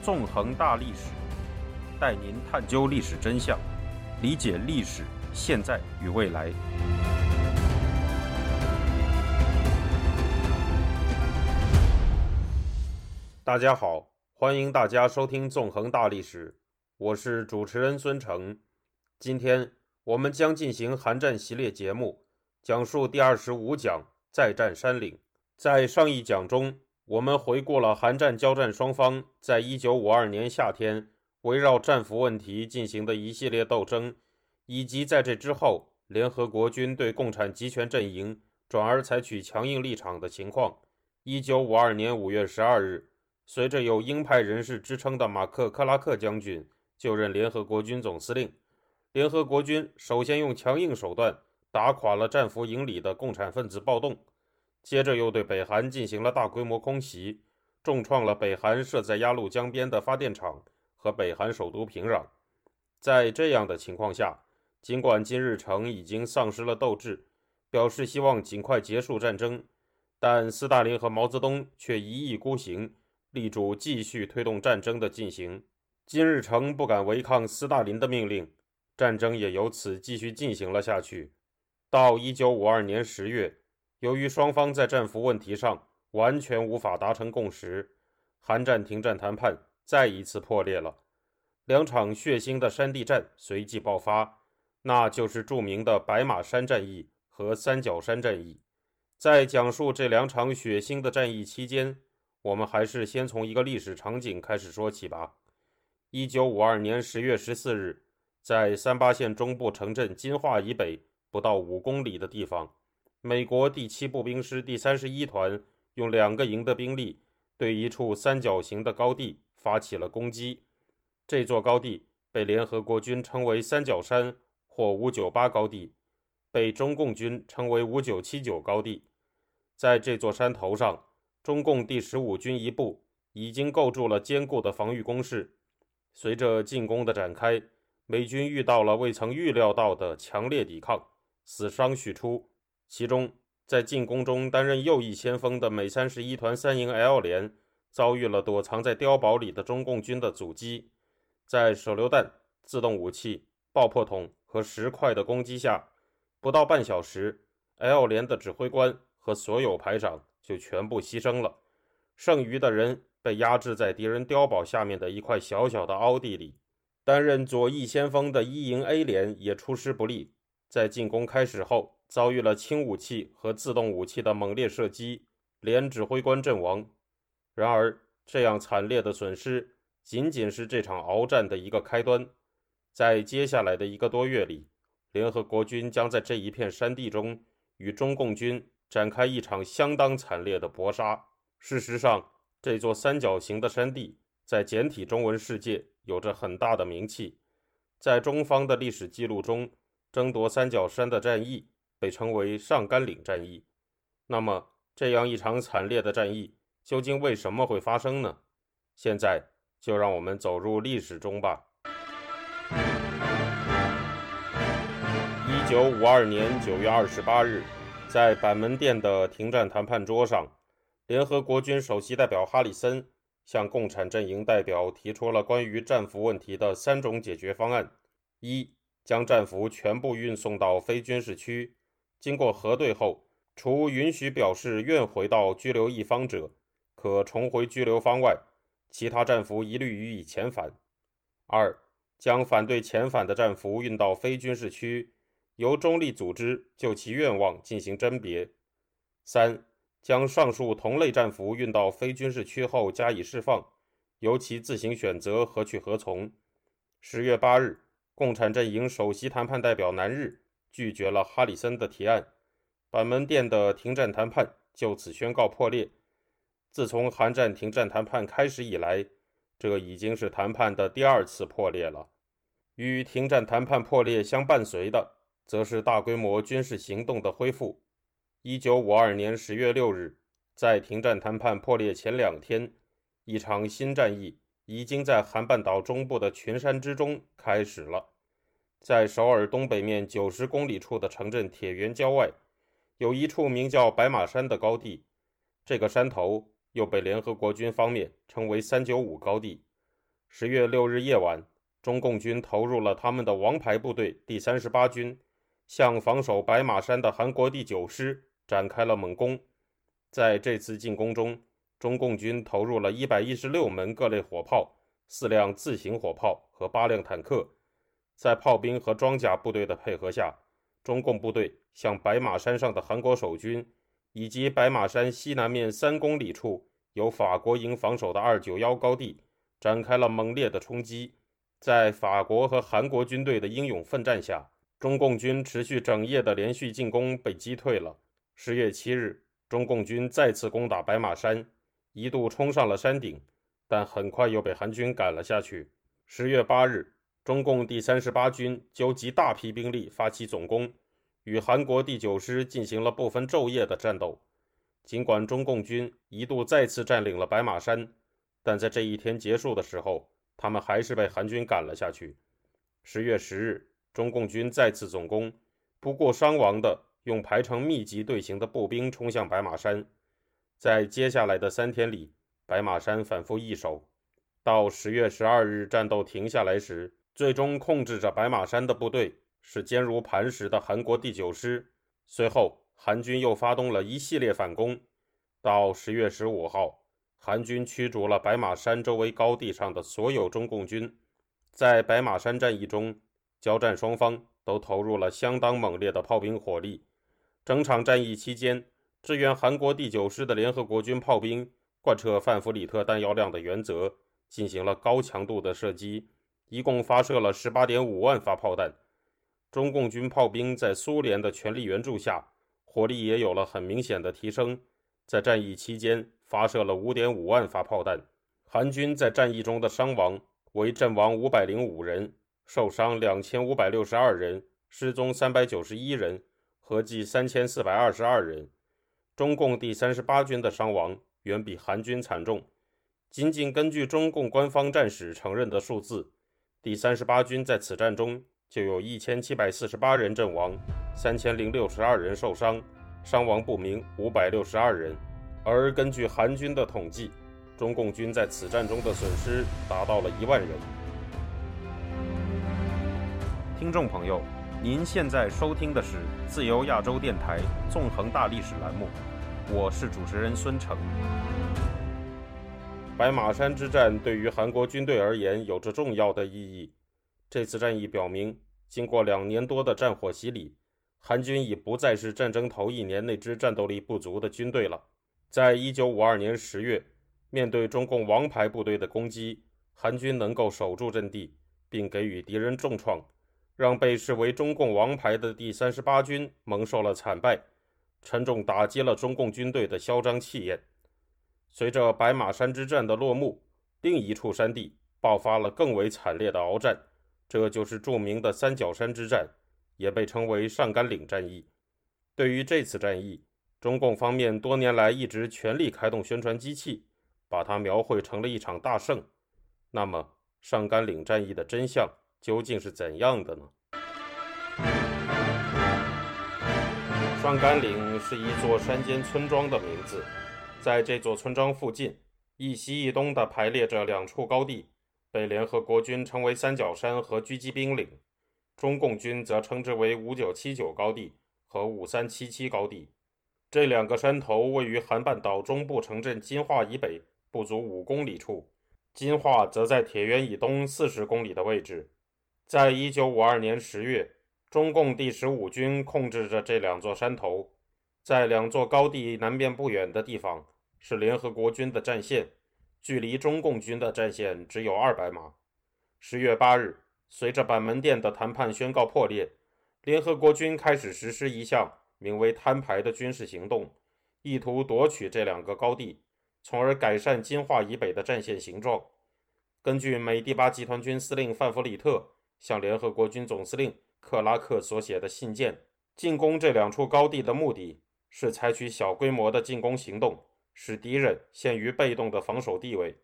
纵横大历史，带您探究历史真相，理解历史现在与未来。大家好，欢迎大家收听《纵横大历史》，我是主持人孙成。今天我们将进行韩战系列节目，讲述第二十五讲“再战山岭”。在上一讲中，我们回顾了韩战交战双方在一九五二年夏天围绕战俘问题进行的一系列斗争，以及在这之后联合国军对共产集权阵营转而采取强硬立场的情况。一九五二年五月十二日，随着有鹰派人士之称的马克·克拉克将军就任联合国军总司令，联合国军首先用强硬手段打垮了战俘营里的共产分子暴动。接着又对北韩进行了大规模空袭，重创了北韩设在鸭绿江边的发电厂和北韩首都平壤。在这样的情况下，尽管金日成已经丧失了斗志，表示希望尽快结束战争，但斯大林和毛泽东却一意孤行，力主继续推动战争的进行。金日成不敢违抗斯大林的命令，战争也由此继续进行了下去。到一九五二年十月。由于双方在战俘问题上完全无法达成共识，韩战停战谈判再一次破裂了。两场血腥的山地战随即爆发，那就是著名的白马山战役和三角山战役。在讲述这两场血腥的战役期间，我们还是先从一个历史场景开始说起吧。一九五二年十月十四日，在三八线中部城镇金化以北不到五公里的地方。美国第七步兵师第三十一团用两个营的兵力对一处三角形的高地发起了攻击。这座高地被联合国军称为“三角山”或“五九八高地”，被中共军称为“五九七九高地”。在这座山头上，中共第十五军一部已经构筑了坚固的防御工事。随着进攻的展开，美军遇到了未曾预料到的强烈抵抗，死伤许出。其中，在进攻中担任右翼先锋的美三十一团三营 L 连遭遇了躲藏在碉堡里的中共军的阻击，在手榴弹、自动武器、爆破筒和石块的攻击下，不到半小时，L 连的指挥官和所有排长就全部牺牲了，剩余的人被压制在敌人碉堡下面的一块小小的凹地里。担任左翼先锋的一营 A 连也出师不利，在进攻开始后。遭遇了轻武器和自动武器的猛烈射击，连指挥官阵亡。然而，这样惨烈的损失仅仅是这场鏖战的一个开端。在接下来的一个多月里，联合国军将在这一片山地中与中共军展开一场相当惨烈的搏杀。事实上，这座三角形的山地在简体中文世界有着很大的名气。在中方的历史记录中，争夺三角山的战役。被称为上甘岭战役。那么，这样一场惨烈的战役究竟为什么会发生呢？现在就让我们走入历史中吧。一九五二年九月二十八日，在板门店的停战谈判桌上，联合国军首席代表哈里森向共产阵营代表提出了关于战俘问题的三种解决方案：一、将战俘全部运送到非军事区。经过核对后，除允许表示愿回到拘留一方者可重回拘留方外，其他战俘一律予以遣返。二、将反对遣返的战俘运到非军事区，由中立组织就其愿望进行甄别。三、将上述同类战俘运到非军事区后加以释放，由其自行选择何去何从。十月八日，共产阵营首席谈判代表南日。拒绝了哈里森的提案，板门店的停战谈判就此宣告破裂。自从韩战停战谈判开始以来，这已经是谈判的第二次破裂了。与停战谈判破裂相伴随的，则是大规模军事行动的恢复。一九五二年十月六日，在停战谈判破裂前两天，一场新战役已经在韩半岛中部的群山之中开始了。在首尔东北面九十公里处的城镇铁原郊外，有一处名叫白马山的高地。这个山头又被联合国军方面称为“三九五高地”。十月六日夜晚，中共军投入了他们的王牌部队第三十八军，向防守白马山的韩国第九师展开了猛攻。在这次进攻中，中共军投入了一百一十六门各类火炮、四辆自行火炮和八辆坦克。在炮兵和装甲部队的配合下，中共部队向白马山上的韩国守军以及白马山西南面三公里处由法国营防守的二九幺高地。展开了猛烈的冲击，在法国和韩国军队的英勇奋战下，中共军持续整夜的连续进攻被击退了。十月七日，中共军再次攻打白马山，一度冲上了山顶，但很快又被韩军赶了下去。十月八日，中共第三十八军纠集大批兵力发起总攻，与韩国第九师进行了不分昼夜的战斗。尽管中共军一度再次占领了白马山。但在这一天结束的时候，他们还是被韩军赶了下去。十月十日，中共军再次总攻，不顾伤亡的用排成密集队形的步兵冲向白马山。在接下来的三天里，白马山反复易手。到十月十二日，战斗停下来时，最终控制着白马山的部队是坚如磐石的韩国第九师。随后，韩军又发动了一系列反攻。到十月十五号。韩军驱逐了白马山周围高地上的所有中共军。在白马山战役中，交战双方都投入了相当猛烈的炮兵火力。整场战役期间，支援韩国第九师的联合国军炮兵贯彻范弗里特弹药量的原则，进行了高强度的射击，一共发射了十八点五万发炮弹。中共军炮兵在苏联的全力援助下，火力也有了很明显的提升。在战役期间，发射了五点五万发炮弹。韩军在战役中的伤亡为阵亡五百零五人，受伤两千五百六十二人，失踪三百九十一人，合计三千四百二十二人。中共第三十八军的伤亡远比韩军惨重。仅仅根据中共官方战史承认的数字，第三十八军在此战中就有一千七百四十八人阵亡，三千零六十二人受伤，伤亡不明五百六十二人。而根据韩军的统计，中共军在此战中的损失达到了一万人。听众朋友，您现在收听的是自由亚洲电台纵横大历史栏目，我是主持人孙成。白马山之战对于韩国军队而言有着重要的意义。这次战役表明，经过两年多的战火洗礼，韩军已不再是战争头一年那支战斗力不足的军队了。在一九五二年十月，面对中共王牌部队的攻击，韩军能够守住阵地，并给予敌人重创，让被视为中共王牌的第三十八军蒙受了惨败，沉重打击了中共军队的嚣张气焰。随着白马山之战的落幕，另一处山地爆发了更为惨烈的鏖战，这就是著名的三角山之战，也被称为上甘岭战役。对于这次战役，中共方面多年来一直全力开动宣传机器，把它描绘成了一场大胜。那么，上甘岭战役的真相究竟是怎样的呢？上甘岭是一座山间村庄的名字，在这座村庄附近，一西一东的排列着两处高地，被联合国军称为三角山和狙击兵岭，中共军则称之为五九七九高地和五三七七高地。这两个山头位于韩半岛中部城镇金化以北不足五公里处，金化则在铁原以东四十公里的位置。在一九五二年十月，中共第十五军控制着这两座山头。在两座高地南边不远的地方是联合国军的战线，距离中共军的战线只有二百码。十月八日，随着板门店的谈判宣告破裂，联合国军开始实施一项。名为“摊牌”的军事行动，意图夺取这两个高地，从而改善金化以北的战线形状。根据美第八集团军司令范弗里特向联合国军总司令克拉克所写的信件，进攻这两处高地的目的是采取小规模的进攻行动，使敌人陷于被动的防守地位。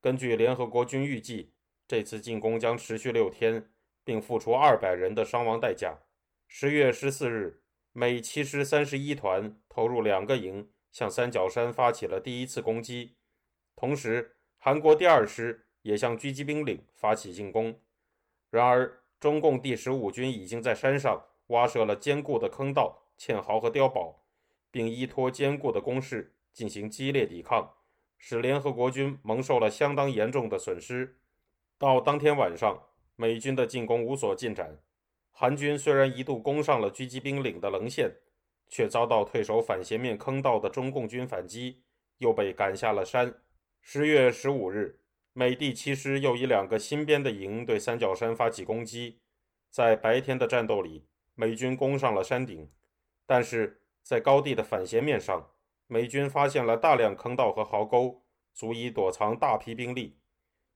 根据联合国军预计，这次进攻将持续六天，并付出二百人的伤亡代价。十月十四日。美七师三十一团投入两个营，向三角山发起了第一次攻击。同时，韩国第二师也向狙击兵岭发起进攻。然而，中共第十五军已经在山上挖设了坚固的坑道、堑壕和碉堡，并依托坚固的工事进行激烈抵抗，使联合国军蒙受了相当严重的损失。到当天晚上，美军的进攻无所进展。韩军虽然一度攻上了狙击兵岭的棱线，却遭到退守反斜面坑道的中共军反击，又被赶下了山。十月十五日，美第七师又以两个新编的营对三角山发起攻击。在白天的战斗里，美军攻上了山顶，但是在高地的反斜面上，美军发现了大量坑道和壕沟，足以躲藏大批兵力。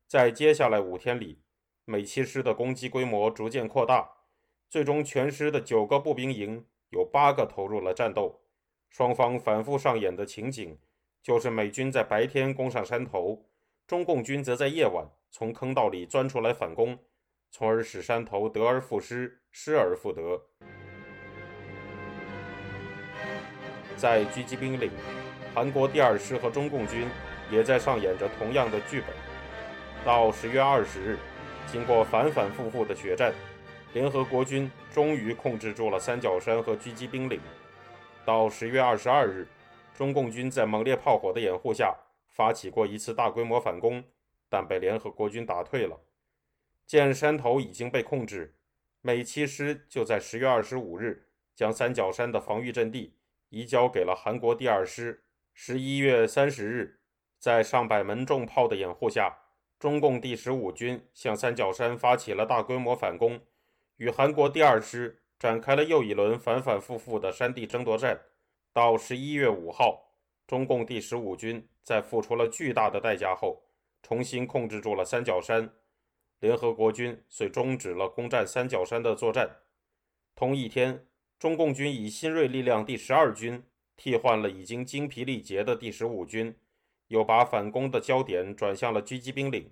在接下来五天里，美七师的攻击规模逐渐扩大。最终，全师的九个步兵营有八个投入了战斗。双方反复上演的情景，就是美军在白天攻上山头，中共军则在夜晚从坑道里钻出来反攻，从而使山头得而复失，失而复得。在狙击兵岭，韩国第二师和中共军也在上演着同样的剧本。到十月二十日，经过反反复复的血战。联合国军终于控制住了三角山和狙击兵岭。到十月二十二日，中共军在猛烈炮火的掩护下发起过一次大规模反攻，但被联合国军打退了。见山头已经被控制，美七师就在十月二十五日将三角山的防御阵地移交给了韩国第二师。十一月三十日，在上百门重炮的掩护下，中共第十五军向三角山发起了大规模反攻。与韩国第二师展开了又一轮反反复复的山地争夺战。到十一月五号，中共第十五军在付出了巨大的代价后，重新控制住了三角山，联合国军遂终止了攻占三角山的作战。同一天，中共军以新锐力量第十二军替换了已经精疲力竭的第十五军，又把反攻的焦点转向了狙击兵岭。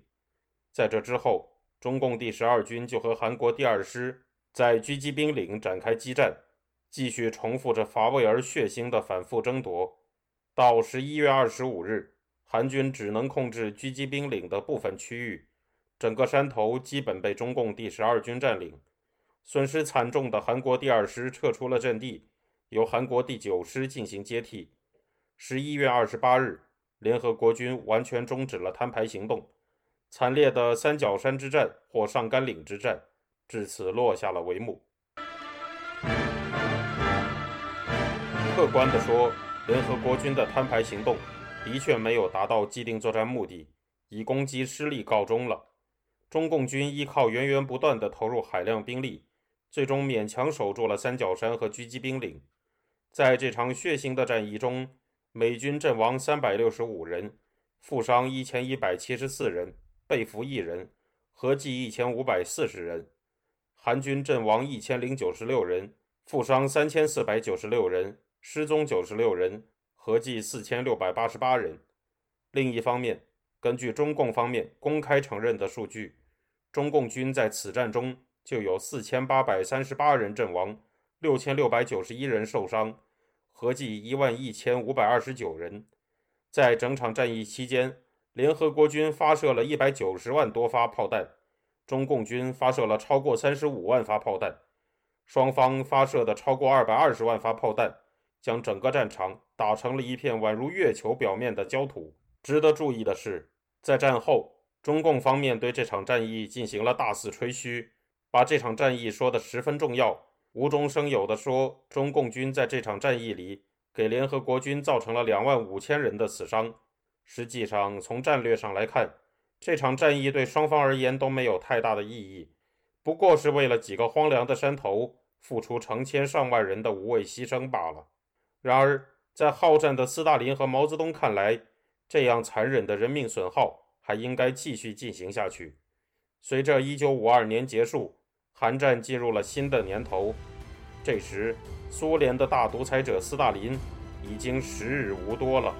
在这之后，中共第十二军就和韩国第二师在狙击兵岭展开激战，继续重复着乏味而血腥的反复争夺。到十一月二十五日，韩军只能控制狙击兵岭的部分区域，整个山头基本被中共第十二军占领。损失惨重的韩国第二师撤出了阵地，由韩国第九师进行接替。十一月二十八日，联合国军完全终止了摊牌行动。惨烈的三角山之战或上甘岭之战，至此落下了帷幕。客观地说，联合国军的摊牌行动的确没有达到既定作战目的，以攻击失利告终了。中共军依靠源源不断的投入海量兵力，最终勉强守住了三角山和狙击兵岭。在这场血腥的战役中，美军阵亡三百六十五人，负伤一千一百七十四人。被俘一人，合计一千五百四十人；韩军阵亡一千零九十六人，负伤三千四百九十六人，失踪九十六人，合计四千六百八十八人。另一方面，根据中共方面公开承认的数据，中共军在此战中就有四千八百三十八人阵亡，六千六百九十一人受伤，合计一万一千五百二十九人。在整场战役期间，联合国军发射了一百九十万多发炮弹，中共军发射了超过三十五万发炮弹，双方发射的超过二百二十万发炮弹，将整个战场打成了一片宛如月球表面的焦土。值得注意的是，在战后，中共方面对这场战役进行了大肆吹嘘，把这场战役说得十分重要，无中生有地说，中共军在这场战役里给联合国军造成了两万五千人的死伤。实际上，从战略上来看，这场战役对双方而言都没有太大的意义，不过是为了几个荒凉的山头付出成千上万人的无谓牺牲罢了。然而，在好战的斯大林和毛泽东看来，这样残忍的人命损耗还应该继续进行下去。随着1952年结束，韩战进入了新的年头，这时，苏联的大独裁者斯大林已经时日无多了。